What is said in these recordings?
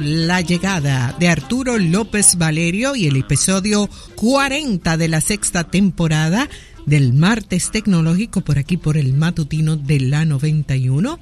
la llegada de Arturo López Valerio y el episodio 40 de la sexta temporada del martes tecnológico por aquí por el matutino de la 91.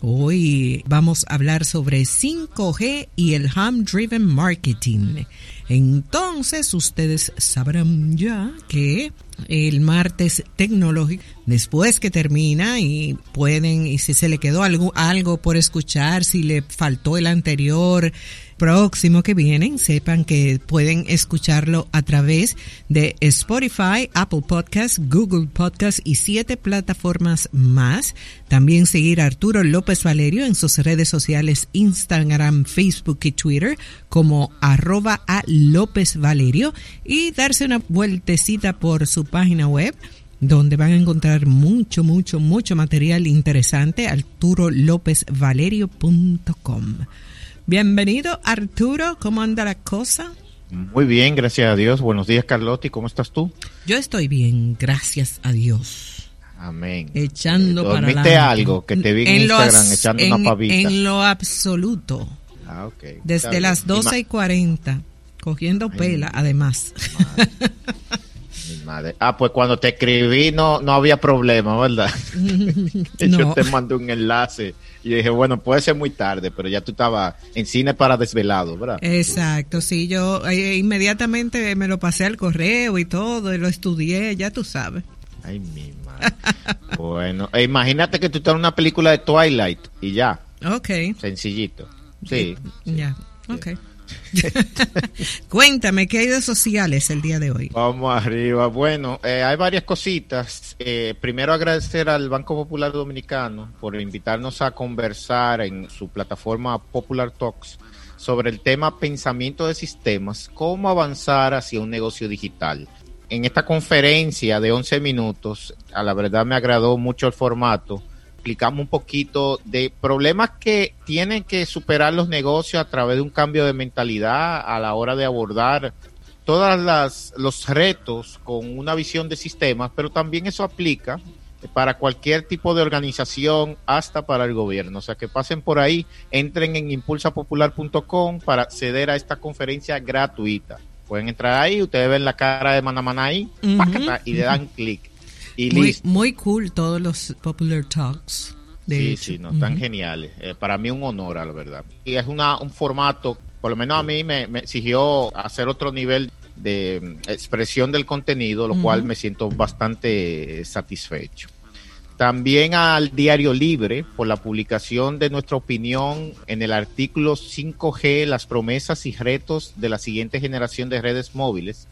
Hoy vamos a hablar sobre 5G y el Ham Driven Marketing. Entonces ustedes sabrán ya que el martes tecnológico, después que termina y pueden, y si se le quedó algo, algo por escuchar, si le faltó el anterior, próximo que vienen, sepan que pueden escucharlo a través de Spotify, Apple Podcasts, Google Podcasts y siete plataformas más. También seguir a Arturo López Valerio en sus redes sociales Instagram, Facebook y Twitter como arroba a López Valerio y darse una vueltecita por su página web donde van a encontrar mucho, mucho, mucho material interesante, arturolopezvalerio.com. Bienvenido Arturo, ¿cómo anda la cosa? Muy bien, gracias a Dios. Buenos días Carlotti, ¿cómo estás tú? Yo estoy bien, gracias a Dios. Amén. Echando eh, para ¿Dormiste algo que te vi en, Instagram echando en, una pavita? En lo absoluto. Ah. Desde las 12 y 40, cogiendo Ay, pela, además. Madre. Ah, pues cuando te escribí no, no había problema, ¿verdad? No. Yo te mandé un enlace y dije, bueno, puede ser muy tarde, pero ya tú estabas en cine para desvelado, ¿verdad? Exacto, sí, yo eh, inmediatamente me lo pasé al correo y todo, y lo estudié, ya tú sabes. Ay, mi madre. bueno, e imagínate que tú estás en una película de Twilight y ya. Ok. Sencillito. Sí. sí ya, ok. Cuéntame, ¿qué hay de sociales el día de hoy? Vamos arriba. Bueno, eh, hay varias cositas. Eh, primero agradecer al Banco Popular Dominicano por invitarnos a conversar en su plataforma Popular Talks sobre el tema pensamiento de sistemas, cómo avanzar hacia un negocio digital. En esta conferencia de 11 minutos, a la verdad me agradó mucho el formato explicamos un poquito de problemas que tienen que superar los negocios a través de un cambio de mentalidad a la hora de abordar todas las los retos con una visión de sistemas, pero también eso aplica para cualquier tipo de organización, hasta para el gobierno. O sea, que pasen por ahí, entren en impulsapopular.com para acceder a esta conferencia gratuita. Pueden entrar ahí, ustedes ven la cara de Manamana ahí, uh -huh. y le dan clic. Y muy, listo. muy cool todos los Popular Talks. De sí, hecho. sí, no, están uh -huh. geniales. Eh, para mí un honor, a la verdad. Y es una, un formato, por lo menos a mí me, me exigió hacer otro nivel de mm, expresión del contenido, lo uh -huh. cual me siento bastante satisfecho. También al Diario Libre por la publicación de nuestra opinión en el artículo 5G, las promesas y retos de la siguiente generación de redes móviles,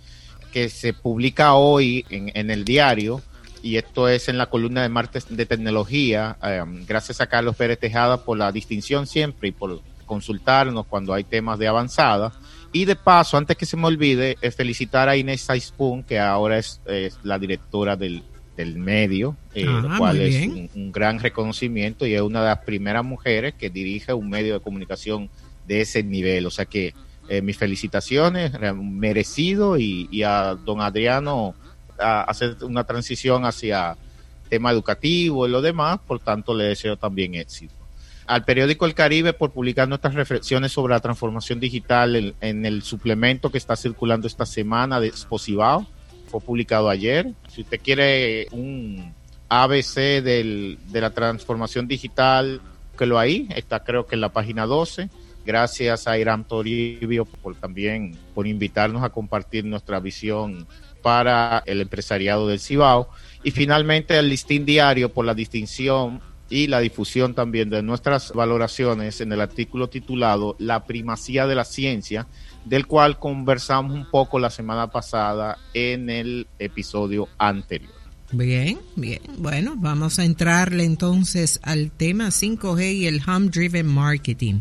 que se publica hoy en, en el diario y esto es en la columna de martes de tecnología. Um, gracias a Carlos Pérez Tejada por la distinción siempre y por consultarnos cuando hay temas de avanzada. Y de paso, antes que se me olvide, es felicitar a Inés Saispun, que ahora es, es la directora del, del medio, eh, ah, lo cual es un, un, gran reconocimiento y es una de las primeras mujeres que dirige un medio de comunicación de ese nivel. O sea que eh, mis felicitaciones, merecido, y, y a don Adriano a hacer una transición hacia tema educativo y lo demás, por tanto le deseo también éxito. Al periódico El Caribe por publicar nuestras reflexiones sobre la transformación digital en, en el suplemento que está circulando esta semana de Exposivao, fue publicado ayer. Si usted quiere un ABC del, de la transformación digital, que lo ahí, está creo que en la página 12. Gracias a Iram Toribio por también por invitarnos a compartir nuestra visión para el empresariado del Cibao. Y finalmente el listín diario por la distinción y la difusión también de nuestras valoraciones en el artículo titulado La primacía de la ciencia, del cual conversamos un poco la semana pasada en el episodio anterior. Bien, bien. Bueno, vamos a entrarle entonces al tema 5G y el Home Driven Marketing.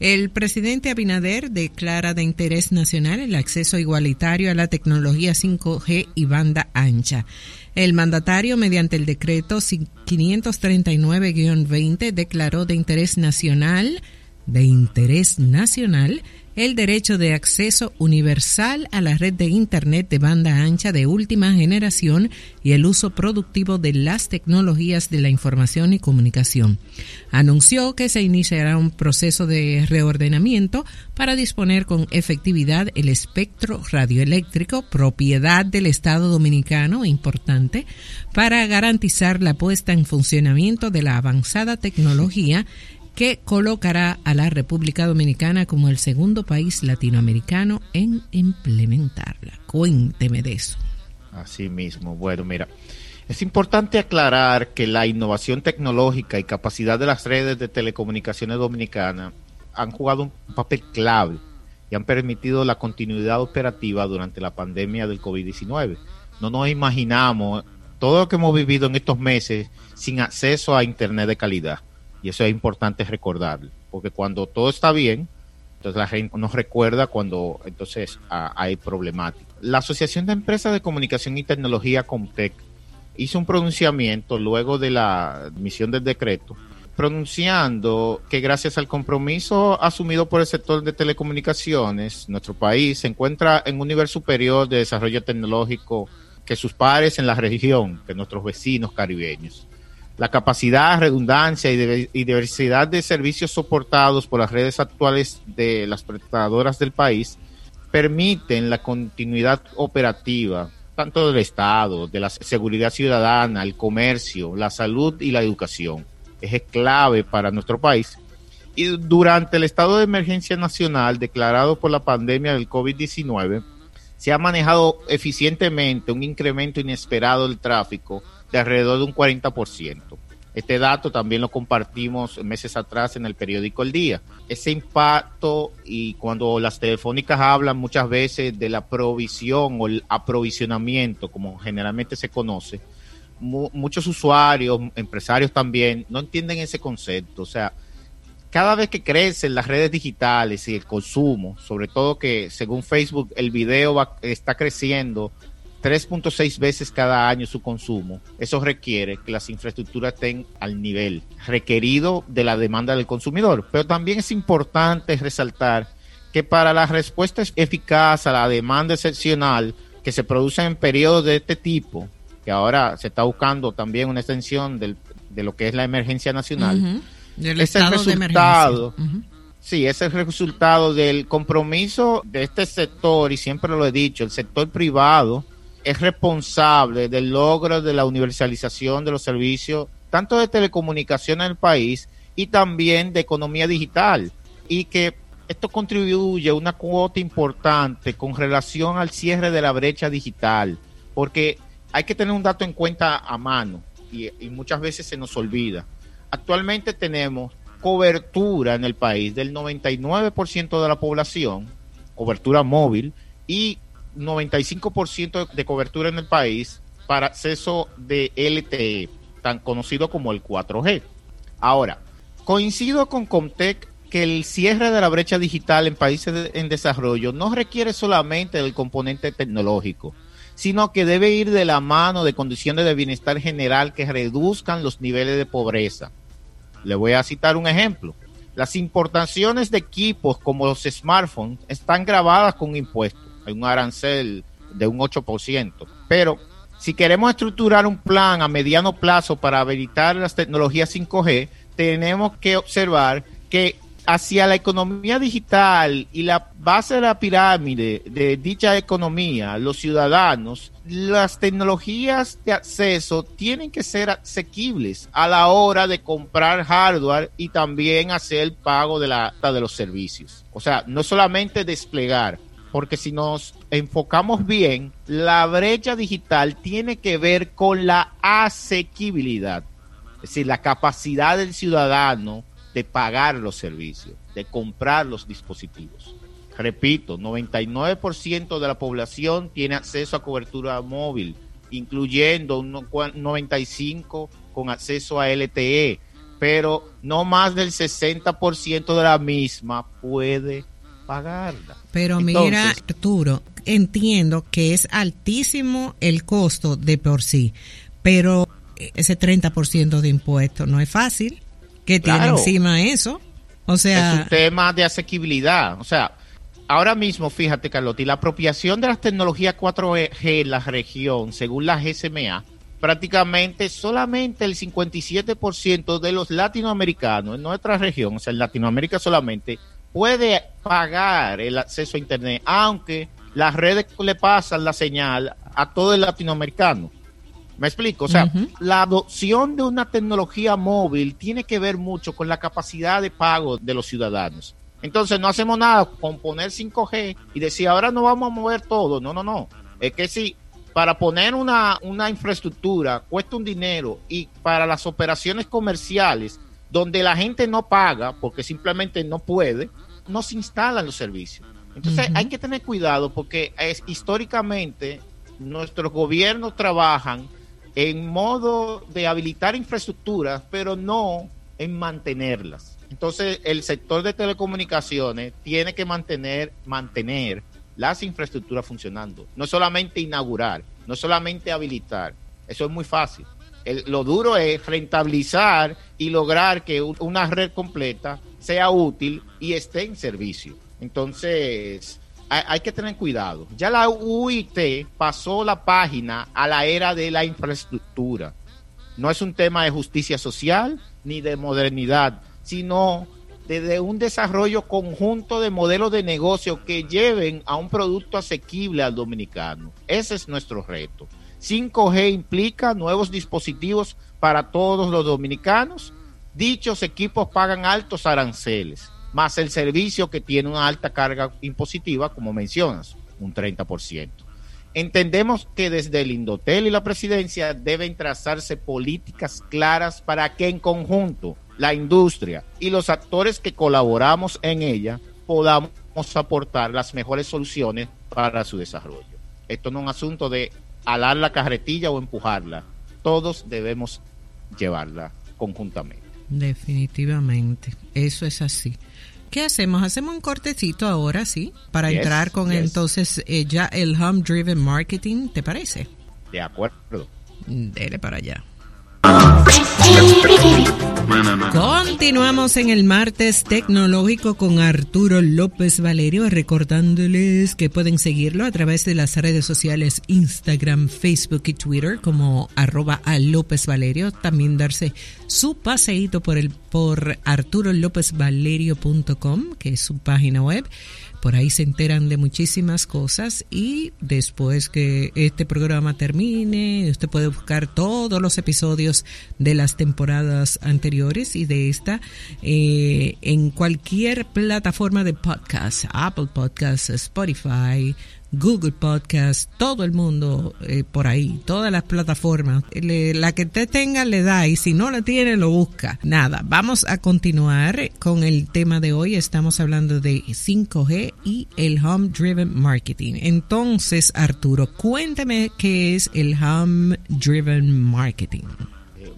El presidente Abinader declara de interés nacional el acceso igualitario a la tecnología 5G y banda ancha. El mandatario, mediante el decreto 539-20, declaró de interés nacional de interés nacional el derecho de acceso universal a la red de Internet de banda ancha de última generación y el uso productivo de las tecnologías de la información y comunicación. Anunció que se iniciará un proceso de reordenamiento para disponer con efectividad el espectro radioeléctrico, propiedad del Estado dominicano, importante, para garantizar la puesta en funcionamiento de la avanzada tecnología que colocará a la República Dominicana como el segundo país latinoamericano en implementarla. Cuénteme de eso. Así mismo. Bueno, mira, es importante aclarar que la innovación tecnológica y capacidad de las redes de telecomunicaciones dominicanas han jugado un papel clave y han permitido la continuidad operativa durante la pandemia del COVID-19. No nos imaginamos todo lo que hemos vivido en estos meses sin acceso a Internet de calidad y eso es importante recordarlo, porque cuando todo está bien, entonces la gente nos recuerda cuando entonces hay problemática. La Asociación de Empresas de Comunicación y Tecnología Comtec hizo un pronunciamiento luego de la emisión del decreto, pronunciando que gracias al compromiso asumido por el sector de telecomunicaciones, nuestro país se encuentra en un nivel superior de desarrollo tecnológico que sus pares en la región, que nuestros vecinos caribeños. La capacidad, redundancia y, diversidad de servicios soportados por las redes actuales de las prestadoras del país permiten la continuidad operativa tanto del Estado, de la seguridad ciudadana, el comercio, la salud y la educación. Es clave para nuestro país. Y durante el estado de emergencia nacional declarado por la pandemia del COVID-19, se ha manejado eficientemente un incremento inesperado del tráfico de alrededor de un 40%. Este dato también lo compartimos meses atrás en el periódico El Día. Ese impacto y cuando las telefónicas hablan muchas veces de la provisión o el aprovisionamiento, como generalmente se conoce, muchos usuarios, empresarios también, no entienden ese concepto. O sea, cada vez que crecen las redes digitales y el consumo, sobre todo que según Facebook el video está creciendo 3.6 veces cada año su consumo, eso requiere que las infraestructuras estén al nivel requerido de la demanda del consumidor. Pero también es importante resaltar que para la respuesta eficaz a la demanda excepcional que se produce en periodos de este tipo, que ahora se está buscando también una extensión de lo que es la emergencia nacional, es el resultado. Sí, es el resultado del compromiso de este sector, y siempre lo he dicho, el sector privado, es responsable del logro de la universalización de los servicios, tanto de telecomunicación en el país y también de economía digital. Y que esto contribuye a una cuota importante con relación al cierre de la brecha digital, porque hay que tener un dato en cuenta a mano y, y muchas veces se nos olvida. Actualmente tenemos cobertura en el país del 99% de la población, cobertura móvil, y 95% de cobertura en el país para acceso de LTE, tan conocido como el 4G. Ahora, coincido con Comtec que el cierre de la brecha digital en países en desarrollo no requiere solamente del componente tecnológico, sino que debe ir de la mano de condiciones de bienestar general que reduzcan los niveles de pobreza. Le voy a citar un ejemplo. Las importaciones de equipos como los smartphones están grabadas con impuestos hay un arancel de un 8%. Pero si queremos estructurar un plan a mediano plazo para habilitar las tecnologías 5G, tenemos que observar que hacia la economía digital y la base de la pirámide de dicha economía, los ciudadanos, las tecnologías de acceso tienen que ser asequibles a la hora de comprar hardware y también hacer el pago de la de los servicios. O sea, no solamente desplegar, porque si nos enfocamos bien, la brecha digital tiene que ver con la asequibilidad, es decir, la capacidad del ciudadano de pagar los servicios, de comprar los dispositivos. Repito, 99% de la población tiene acceso a cobertura móvil, incluyendo un 95% con acceso a LTE, pero no más del 60% de la misma puede pagarla. Pero mira, Arturo, entiendo que es altísimo el costo de por sí, pero ese 30% de impuestos no es fácil. Que tiene encima eso? O sea, es un tema de asequibilidad. O sea, ahora mismo, fíjate, Carlotti, la apropiación de las tecnologías 4G en la región, según la GSMA, prácticamente solamente el 57% de los latinoamericanos en nuestra región, o sea, en Latinoamérica solamente, puede pagar el acceso a Internet, aunque las redes le pasan la señal a todo el latinoamericano. ¿Me explico? O sea, la adopción de una tecnología móvil tiene que ver mucho con la capacidad de pago de los ciudadanos. Entonces no hacemos nada con poner 5G y decir ahora no vamos a mover todo. No, no, no. Es que si para poner una, una infraestructura cuesta un dinero y para las operaciones comerciales donde la gente no paga porque simplemente no puede, no se instalan los servicios. Entonces hay que tener cuidado porque es, históricamente nuestros gobiernos trabajan en modo de habilitar infraestructuras, pero no en mantenerlas. Entonces, el sector de telecomunicaciones tiene que mantener, mantener las infraestructuras funcionando. No solamente inaugurar, no solamente habilitar. Eso es muy fácil. lo duro es rentabilizar y lograr que una red completa sea útil y esté en servicio. Entonces, hay, que tener cuidado. Ya la UIT pasó la página a la era de la infraestructura. No es un tema de justicia social ni de modernidad sino desde un desarrollo conjunto de modelos de negocio que lleven a un producto asequible al dominicano. Ese es nuestro reto. 5G implica nuevos dispositivos para todos los dominicanos. Dichos equipos pagan altos aranceles, más el servicio que tiene una alta carga impositiva, como mencionas, un 30%. Entendemos que desde el Indotel y la presidencia deben trazarse políticas claras para que en conjunto la industria y los actores que colaboramos en ella podamos aportar las mejores soluciones para su desarrollo. Esto no es un asunto de alar la carretilla o empujarla. Todos debemos llevarla conjuntamente. Definitivamente, eso es así. ¿Qué hacemos? Hacemos un cortecito ahora, ¿sí? Para entrar con entonces eh, ya el Home Driven Marketing, ¿te parece? De acuerdo. Dele para allá. Continuamos en el martes tecnológico con Arturo López Valerio, recordándoles que pueden seguirlo a través de las redes sociales Instagram, Facebook y Twitter como arroba a López Valerio. También darse su paseíto por el por arturolopezvalerio.com, que es su página web por ahí se enteran de muchísimas cosas y después que este programa termine, usted puede buscar todos los episodios de las temporadas anteriores y de esta eh, en cualquier plataforma de podcast, Apple Podcasts, Spotify, Google Podcast, todo el mundo eh, por ahí, todas las plataformas. la que usted tenga le da y si no la tiene lo busca. Nada, vamos a continuar con el tema de hoy. Estamos hablando de 5G y el Home Driven Marketing. Entonces, Arturo, cuéntame qué es el Home Driven Marketing.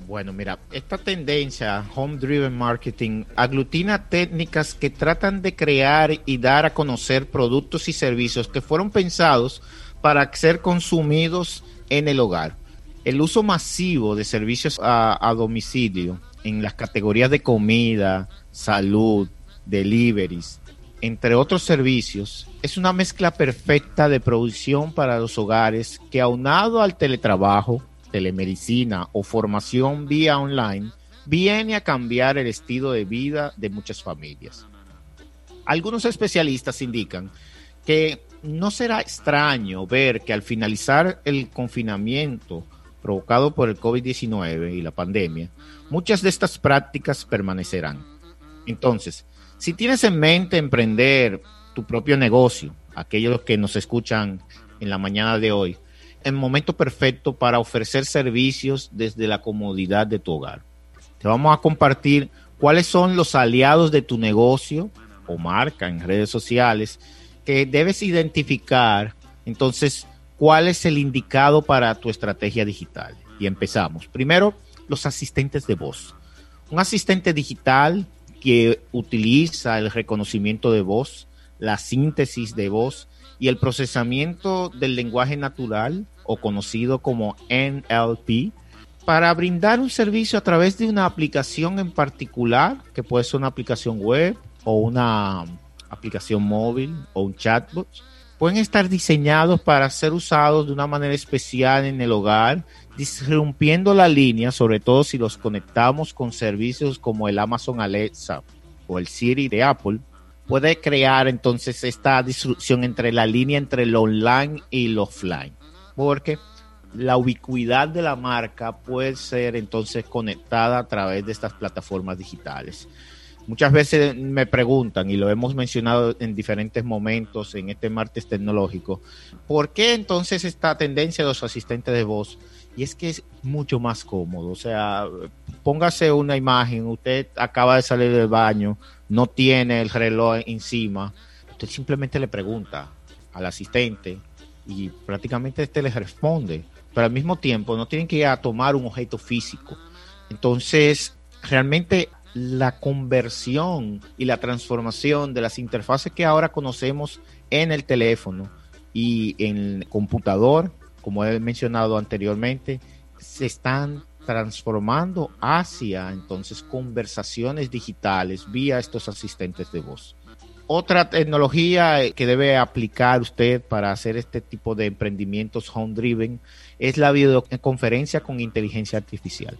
Bueno, mira, esta tendencia Home Driven Marketing aglutina técnicas que tratan de crear y dar a conocer productos y servicios que fueron pensados para ser consumidos en el hogar. El uso masivo de servicios a, domicilio en las categorías de comida, salud, deliveries, entre otros servicios, es una mezcla perfecta de producción para los hogares que aunado al teletrabajo, telemedicina o formación vía online viene a cambiar el estilo de vida de muchas familias. Algunos especialistas indican que no será extraño ver que al finalizar el confinamiento provocado por el COVID-19 y la pandemia, muchas de estas prácticas permanecerán. Entonces, si tienes en mente emprender tu propio negocio, aquellos que nos escuchan en la mañana de hoy, el momento perfecto para ofrecer servicios desde la comodidad de tu hogar. Te vamos a compartir cuáles son los aliados de tu negocio o marca en redes sociales que debes identificar. Entonces, cuál es el indicado para tu estrategia digital. Y empezamos. Primero, los asistentes de voz. Un asistente digital que utiliza el reconocimiento de voz, la síntesis de voz y el procesamiento del lenguaje natural o conocido como NLP para brindar un servicio a través de una aplicación en particular, que puede ser una aplicación web o una aplicación móvil o un chatbot, pueden estar diseñados para ser usados de una manera especial en el hogar, disrumpiendo la línea, sobre todo si los conectamos con servicios como el Amazon Alexa o el Siri de Apple, puede crear entonces esta disrupción entre la línea entre lo online y lo offline. Porque la ubicuidad de la marca puede ser entonces conectada a través de estas plataformas digitales. Muchas veces me preguntan, y lo hemos mencionado en diferentes momentos en este martes tecnológico, ¿por qué entonces esta tendencia de los asistentes de voz? Y es que es mucho más cómodo. O sea, póngase una imagen, usted acaba de salir del baño, no tiene el reloj encima, usted simplemente le pregunta al asistente y prácticamente este le responde, pero al mismo tiempo no tienen que ir a tomar un objeto físico. Entonces, realmente la conversión y la transformación de las interfaces que ahora conocemos en el teléfono y en el computador, como he mencionado anteriormente, se están transformando hacia entonces conversaciones digitales vía estos asistentes de voz. Otra tecnología que debe aplicar usted para hacer este tipo de emprendimientos home driven es la videoconferencia con inteligencia artificial.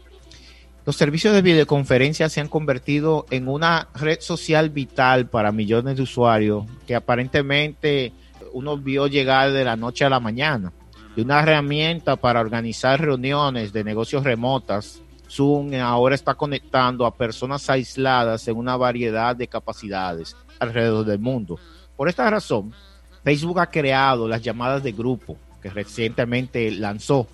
Los servicios de videoconferencia se han convertido en una red social vital para millones de usuarios que aparentemente uno vio llegar de la noche a la mañana. De una herramienta para organizar reuniones de negocios remotas, Zoom ahora está conectando a personas aisladas en una variedad de capacidades alrededor del mundo. Por esta razón, Facebook ha creado las llamadas de grupo que recientemente lanzó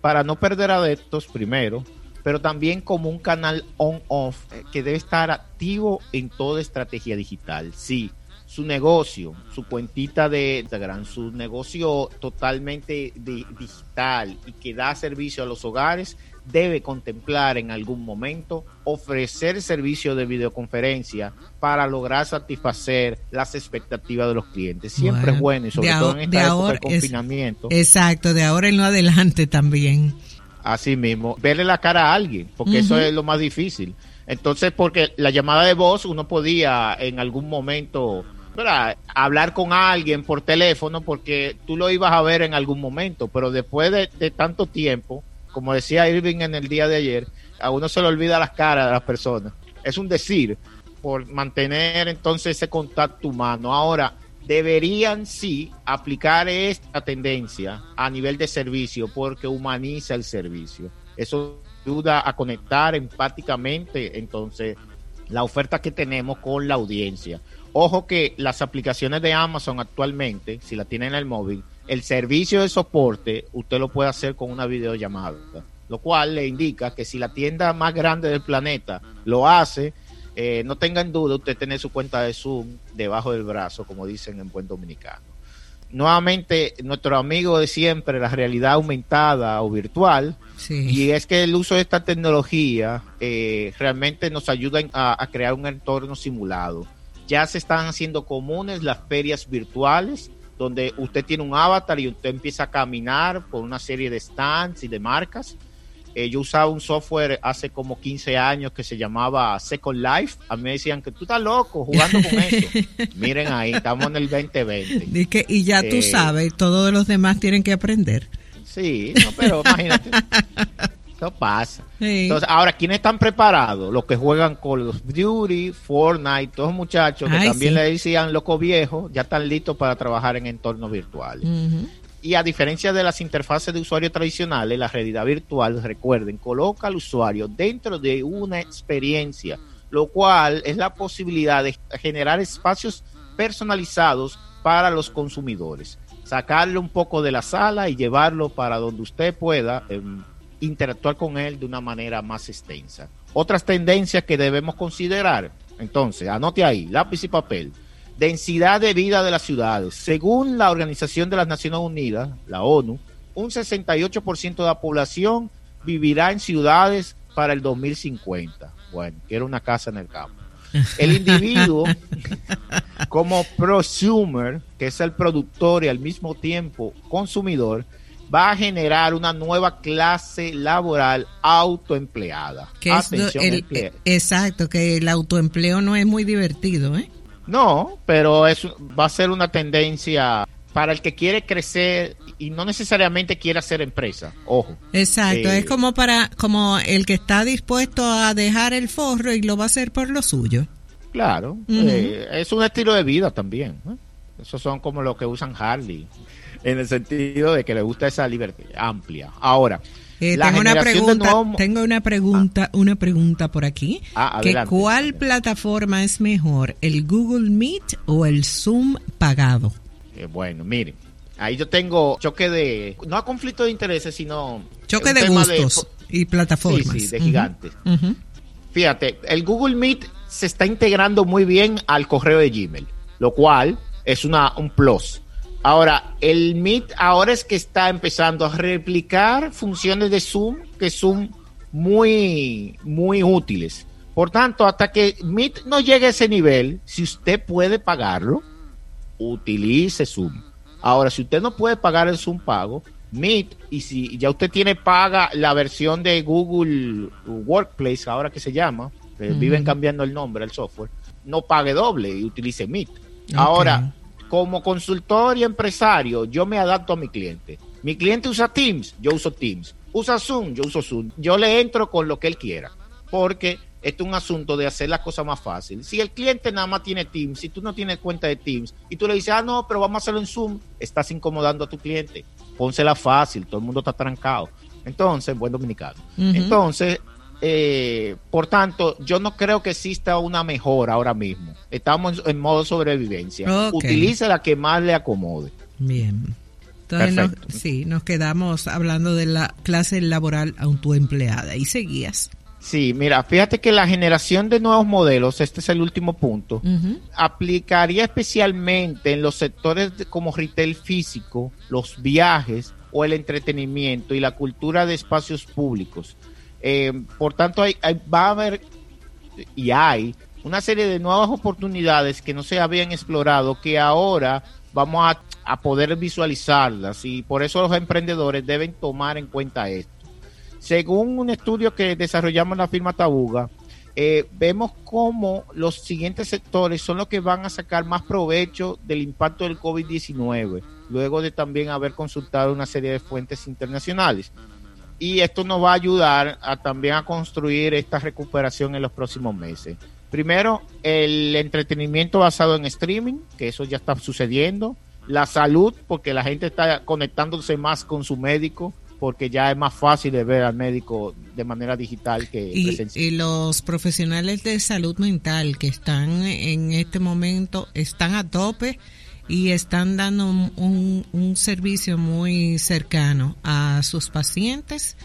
para no perder adeptos primero pero también como un canal on-off eh, que debe estar activo en toda estrategia digital. Sí, su negocio, su cuentita de Instagram, su negocio totalmente digital y que da servicio a los hogares, debe contemplar en algún momento ofrecer servicio de videoconferencia para lograr satisfacer las expectativas de los clientes. Siempre es bueno y sobre todo en esta época de confinamiento. exacto, de ahora en lo adelante también. Así mismo, verle la cara a alguien, porque eso es lo más difícil. Entonces, porque la llamada de voz uno podía en algún momento hablar con alguien por teléfono porque tú lo ibas a ver en algún momento, pero después de, tanto tiempo, como decía Irving en el día de ayer, a uno se le olvida las caras de las personas. Es un decir, por mantener entonces ese contacto humano. Ahora, deberían sí aplicar esta tendencia a nivel de servicio porque humaniza el servicio. Eso ayuda a conectar empáticamente entonces la oferta que tenemos con la audiencia. Ojo que las aplicaciones de Amazon actualmente, si la tienen en el móvil, el servicio de soporte usted lo puede hacer con una videollamada, lo cual le indica que si la tienda más grande del planeta lo hace, eh, no tengan duda, usted tiene su cuenta de Zoom debajo del brazo, como dicen en buen dominicano. Nuevamente, nuestro amigo de siempre, la realidad aumentada o virtual, y es que el uso de esta tecnología eh, realmente nos ayuda a, a crear un entorno simulado. Ya se están haciendo comunes las ferias virtuales, donde usted tiene un avatar y usted empieza a caminar por una serie de stands y de marcas eh, yo usaba un software hace como 15 años que se llamaba Second Life. A mí me decían que tú estás loco jugando con eso. Miren ahí, estamos en el 2020. y ya tú eh, sabes, todos los demás tienen que aprender. Sí, pero imagínate. Eso pasa. Entonces, ahora, ¿quiénes están preparados? Los que juegan Call of Duty, Fortnite, todos los muchachos que también le decían loco viejo, ya están listos para trabajar en entornos virtuales. Y a diferencia de las interfaces de usuario tradicionales, la realidad virtual, recuerden, coloca al usuario dentro de una experiencia, lo cual es la posibilidad de generar espacios personalizados para los consumidores. Sacarle un poco de la sala y llevarlo para donde usted pueda interactuar con él de una manera más extensa. Otras tendencias que debemos considerar, entonces, anote ahí, lápiz y papel Densidad de vida de las ciudades. Según la Organización de las Naciones Unidas, la ONU, un 68% de la población vivirá en ciudades para el 2050. Bueno, quiero una casa en el campo. El individuo, como prosumer, que es el productor y al mismo tiempo consumidor, va a generar una nueva clase laboral autoempleada. Que es el, exacto, que el autoempleo no es muy divertido, ¿eh? No, pero es, va a ser una tendencia para el que quiere crecer y no necesariamente quiere hacer empresa, ojo. Exacto, es eh, como para como el que está dispuesto a dejar el forro y lo va a hacer por lo suyo. Claro, eh, es un estilo de vida también. ¿eh? Esos son como los que usan Harley, en el sentido de que le gusta esa libertad amplia. Ahora, tengo, una pregunta, tengo una pregunta, ah. una pregunta por aquí. Ah, que ¿Cuál plataforma es mejor, el Google Meet o el Zoom pagado? bueno, miren, ahí yo tengo choque de, no a conflicto de intereses, sino... Choque de gustos y plataformas. Sí, sí, de gigantes. Fíjate, el Google Meet se está integrando muy bien al correo de Gmail, lo cual es una, un plus. Ahora, el Meet ahora es que está empezando a replicar funciones de Zoom que son muy, muy útiles. Por tanto, hasta que Meet no llegue a ese nivel, si usted puede pagarlo, utilice Zoom. Ahora, si usted no puede pagar el Zoom pago, Meet, y si ya usted tiene paga la versión de Google Workplace, ahora que se llama, viven cambiando el nombre al software, no pague doble y utilice Meet. Ahora, como consultor y empresario, yo me adapto a mi cliente. Mi cliente usa Teams, yo uso Teams. Usa Zoom, yo uso Zoom. Yo le entro con lo que él quiera, porque esto es un asunto de hacer las cosas más fácil. Si el cliente nada más tiene Teams, si tú no tienes cuenta de Teams y tú le dices, ah, no, pero vamos a hacerlo en Zoom, estás incomodando a tu cliente. Pónsela fácil, todo el mundo está trancado. Entonces, buen dominicano. Entonces, eh, por tanto, yo no creo que exista una mejora ahora mismo. Estamos en, modo sobrevivencia. Utilice la que más le acomode. Bien. Entonces, sí, nos quedamos hablando de la clase laboral autoempleada. ¿Y seguías? Sí, mira, fíjate que la generación de nuevos modelos, este es el último punto, aplicaría especialmente en los sectores como retail físico, los viajes o el entretenimiento y la cultura de espacios públicos. Eh, por tanto, hay, va a haber y hay una serie de nuevas oportunidades que no se habían explorado que ahora vamos a, a poder visualizarlas y por eso los emprendedores deben tomar en cuenta esto. Según un estudio que desarrollamos en la firma Tabuga, eh, vemos cómo los siguientes sectores son los que van a sacar más provecho del impacto del COVID-19, luego de también haber consultado una serie de fuentes internacionales. Y esto nos va a ayudar a también a construir esta recuperación en los próximos meses. Primero, el entretenimiento basado en streaming, que eso ya está sucediendo. La salud, porque la gente está conectándose más con su médico porque ya es más fácil de ver al médico de manera digital que y, presencial. Y los profesionales de salud mental que están en este momento están a tope y están dando un, un, servicio muy cercano a sus pacientes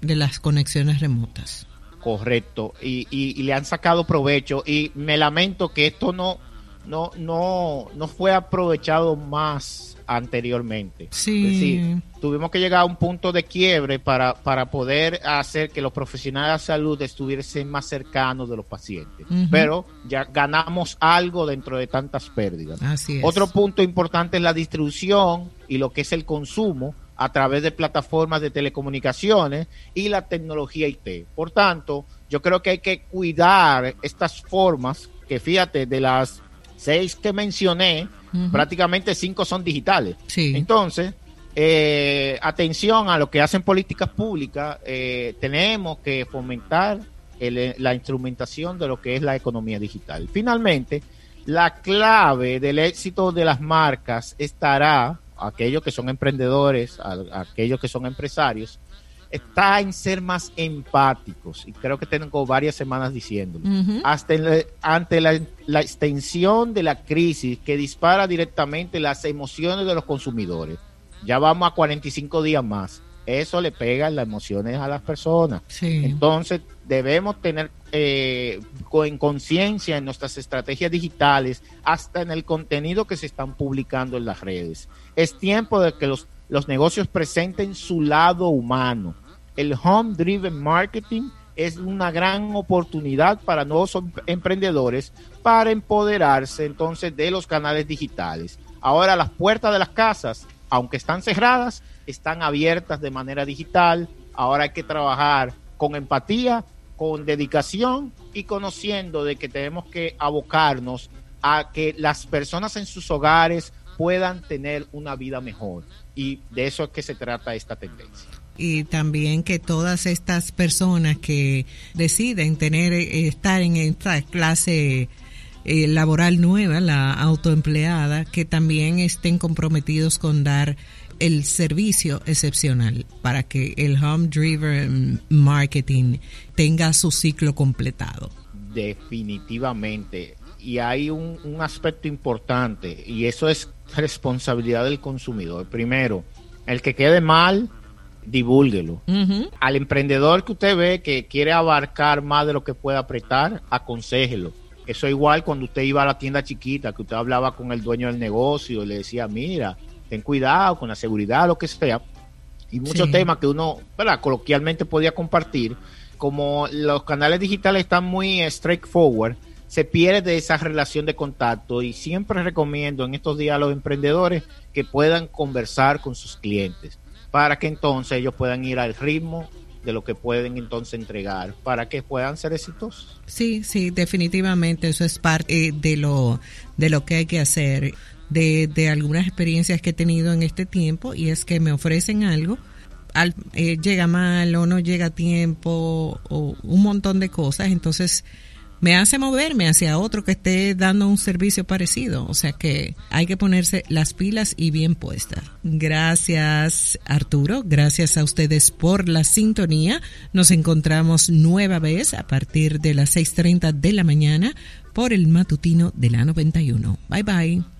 de las conexiones remotas. Correcto, y, y, le han sacado provecho y me lamento que esto no, no, no, no fue aprovechado más anteriormente. Sí. tuvimos que llegar a un punto de quiebre para, para poder hacer que los profesionales de salud estuviesen más cercanos de los pacientes. Pero ya ganamos algo dentro de tantas pérdidas. Así Otro punto importante es la distribución y lo que es el consumo a través de plataformas de telecomunicaciones y la tecnología IT. Por tanto, yo creo que hay que cuidar estas formas que fíjate, de las seis que mencioné, prácticamente cinco son digitales. Entonces, eh, atención a lo que hacen políticas públicas, eh, tenemos que fomentar la instrumentación de lo que es la economía digital. Finalmente, la clave del éxito de las marcas estará, aquellos que son emprendedores, aquellos que son empresarios, está en ser más empáticos y creo que tengo varias semanas diciéndolo. Hasta ante la, la, extensión de la crisis que dispara directamente las emociones de los consumidores. Ya vamos a 45 días más. Eso le pega las emociones a las personas. Entonces debemos tener eh, en conciencia en nuestras estrategias digitales, hasta en el contenido que se están publicando en las redes. Es tiempo de que los los negocios presenten su lado humano. El Home Driven Marketing es una gran oportunidad para nuevos em-, emprendedores para empoderarse entonces de los canales digitales. Ahora las puertas de las casas, aunque están cerradas, están abiertas de manera digital. Ahora hay que trabajar con empatía, con dedicación y conociendo de que tenemos que abocarnos a que las personas en sus hogares puedan tener una vida mejor. Y de eso es que se trata esta tendencia y también que todas estas personas que deciden tener eh, estar en esta clase eh, laboral nueva, la autoempleada, que también estén comprometidos con dar el servicio excepcional para que el home driven marketing tenga su ciclo completado. Definitivamente. Y hay un, un aspecto importante y eso es responsabilidad del consumidor. Primero, el que quede mal, divúlguelo. Al emprendedor que usted ve que quiere abarcar más de lo que puede apretar, aconsejelo. Eso igual cuando usted iba a la tienda chiquita, que usted hablaba con el dueño del negocio y le decía, mira, ten cuidado con la seguridad, lo que sea. Y muchos temas que uno, ¿verdad? coloquialmente podía compartir. Como los canales digitales están muy straightforward, se pierde esa relación de contacto y siempre recomiendo en estos días a los emprendedores que puedan conversar con sus clientes para que entonces ellos puedan ir al ritmo de lo que pueden entonces entregar para que puedan ser exitosos. Sí, sí, definitivamente eso es parte de lo de lo que hay que hacer de, de algunas experiencias que he tenido en este tiempo y es que me ofrecen algo al, eh, llega mal o no llega a tiempo o un montón de cosas, entonces me hace moverme hacia otro que esté dando un servicio parecido. O sea que hay que ponerse las pilas y bien puestas. Gracias Arturo, gracias a ustedes por la sintonía. Nos encontramos nueva vez a partir de las 6.30 de la mañana por el matutino de la 91. Bye bye.